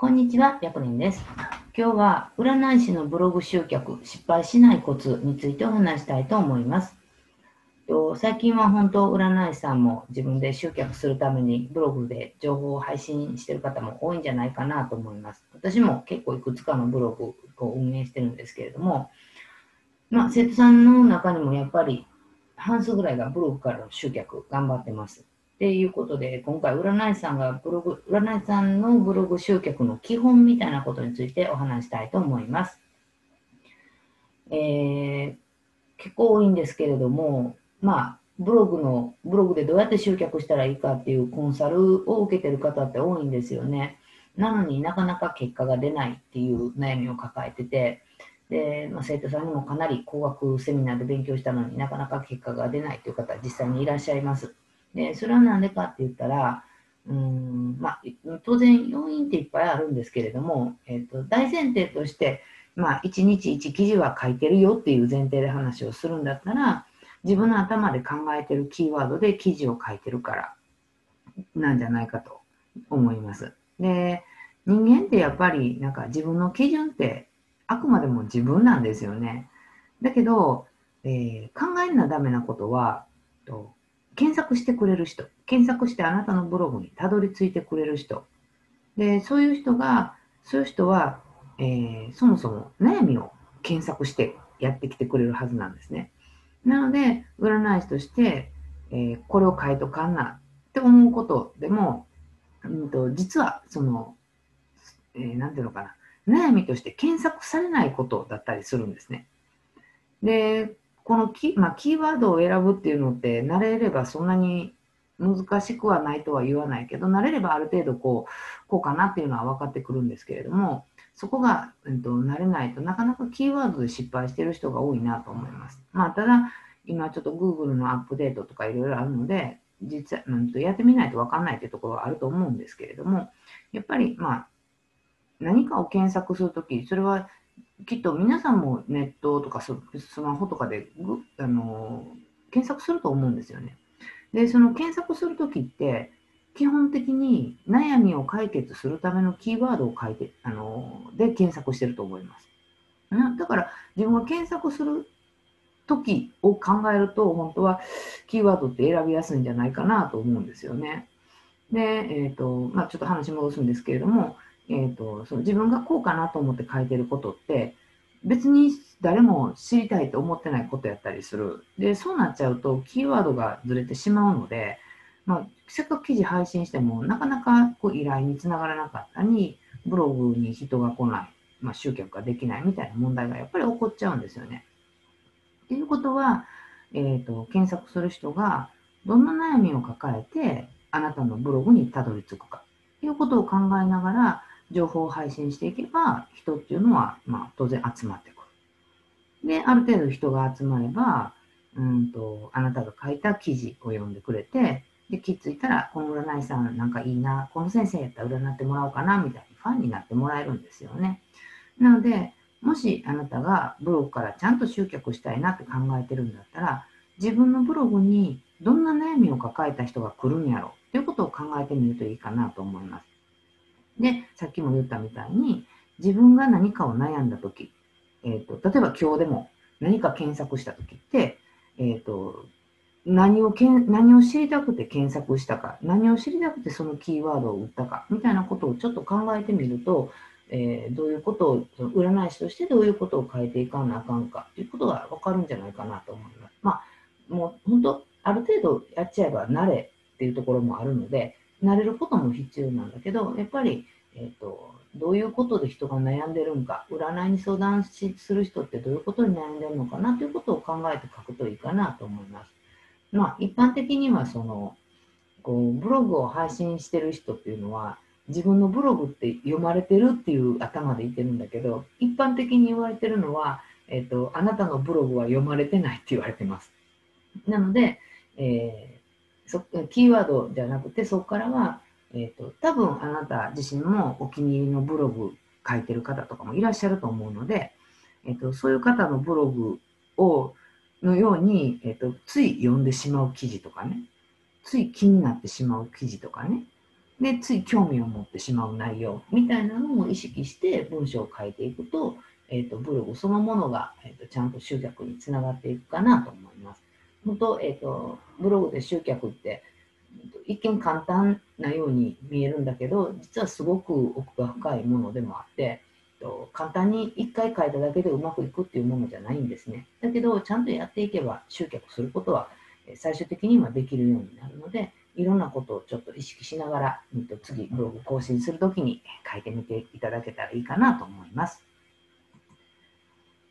こんにちは、やこりんです。今日は占い師のブログ集客失敗しないコツについてお話したいと思います。最近は本当占い師さんも自分で集客するためにブログで情報を配信してる方も多いんじゃないかなと思います。私も結構いくつかのブログを運営してるんですけれども、まあ、生徒さんの中にもやっぱり半数ぐらいがブログからの集客頑張ってます。っていうことで、今回占い師さんがブログ、占い師さんのブログ集客の基本みたいなことについてお話したいと思います。えー、結構多いんですけれども、まあ、ブログの、ブログでどうやって集客したらいいかっていうコンサルを受けてる方って多いんですよね。なのになかなか結果が出ないっていう悩みを抱えてて、で、まあ、生徒さんにもかなり高額セミナーで勉強したのになかなか結果が出ないという方実際にいらっしゃいます。で、それは何でかって言ったら、うん、まあ、当然要因っていっぱいあるんですけれども、えっ、ー、と、大前提として、まあ、1日1記事は書いてるよっていう前提で話をするんだったら、自分の頭で考えてるキーワードで記事を書いてるからなんじゃないかと思います。で、人間ってやっぱりなんか自分の基準ってあくまでも自分なんですよね。だけど、えー、考えなダメなことは、と検索してくれる人、検索してあなたのブログにたどり着いてくれる人、でそういう人が、そういう人は、えー、そもそも悩みを検索してやってきてくれるはずなんですね。なので、占い師として、えー、これを書いとかんなって思うことでも、うんと、実は、その、えー、なんていうのかな、悩みとして検索されないことだったりするんですね。で、このキ,、まあ、キーワードを選ぶっていうのって慣れればそんなに難しくはないとは言わないけど慣れればある程度こうこうかなっていうのは分かってくるんですけれどもそこが、えっと、慣れないとなかなかキーワードで失敗してる人が多いなと思います。まあ、ただ今ちょっと Google のアップデートとかいろいろあるので実は、うん、とやってみないと分かんないというところはあると思うんですけれどもやっぱりまあ何かを検索するときそれはきっと皆さんもネットとかスマホとかであの検索すると思うんですよね。で、その検索するときって、基本的に悩みを解決するためのキーワードを書いて、あので検索してると思います。だから自分が検索する時を考えると、本当はキーワードって選びやすいんじゃないかなと思うんですよね。で、え、ー、と、まあ、ちょっと話戻すんですけれども、えーと、その自分がこうかなと思って書いてることって別に誰も知りたいと思ってないことやったりするでそうなっちゃうとキーワードがずれてしまうので、まあ、せっかく記事配信してもなかなかこう依頼につながらなかったりブログに人が来ない、まあ、集客ができないみたいな問題がやっぱり起こっちゃうんですよね。っていうことは、えーと検索する人がどんな悩みを抱えてあなたのブログにたどり着くかということを考えながら情報を配信していけば、人っていうのは、まあ、当然集まってくる。で、ある程度人が集まれば、うんと、あなたが書いた記事を読んでくれて、で、気づいたら、この占い師さんなんかいいな、この先生やったら占ってもらおうかな、みたいにファンになってもらえるんですよね。なので、もしあなたがブログからちゃんと集客したいなって考えてるんだったら、自分のブログにどんな悩みを抱えた人が来るんやろうということを考えてみるといいかなと思います。で、さっきも言ったみたいに、自分が何かを悩んだとき、えーと、例えば今日でも何か検索したときって、えーと、何をけん何を知りたくて検索したか、何を知りたくてそのキーワードを打ったか、みたいなことをちょっと考えてみると、えー、どういうことを、占い師としてどういうことを変えていかなあかんかということが分かるんじゃないかなと思います。まあ、もう本当、ある程度やっちゃえば慣れっていうところもあるので、慣れることも必要なんだけど、やっぱり、えーと、どういうことで人が悩んでるんか、占いに相談しする人ってどういうことに悩んでるのかなということを考えて書くといいかなと思います。まあ、一般的にはそのこうブログを配信してる人っていうのは自分のブログって読まれてるっていう頭でいてるんだけど一般的に言われてるのは、えーと、あなたのブログは読まれてないって言われてます。なので、えーそキーワードじゃなくて、そこからは、えっ、ー、と、多分あなた自身もお気に入りのブログ書いてる方とかもいらっしゃると思うので、え、ー、と、そういう方のブログを、のように、え、ー、と、つい読んでしまう記事とかね、つい気になってしまう記事とかね、で、つい興味を持ってしまう内容みたいなのを意識して文章を書いていくと、え、ー、と、ブログそのものが、えーと、ちゃんと集客につながっていくかなと思います。本当、えっ、ー、と、ブログで集客って、一見簡単なように見えるんだけど、実はすごく奥が深いものでもあって、簡単に1回書いただけでうまくいくっていうものじゃないんですね。だけど、ちゃんとやっていけば集客することは最終的にはできるようになるので、いろんなことをちょっと意識しながら、次ブログ更新するときに書いてみていただけたらいいかなと思います。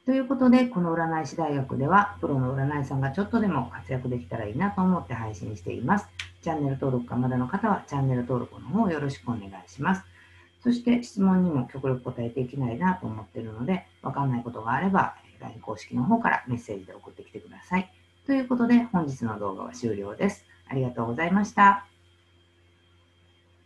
ということで、この占い師大学では、プロの占い師さんがちょっとでも活躍できたらいいなと思って配信しています。チャンネル登録がまだの方は、チャンネル登録の方よろしくお願いします。そして質問にも極力答えていきないなと思っているので、わかんないことがあれば、LINE 公式の方からメッセージで送ってきてください。ということで、本日の動画は終了です。ありがとうございました。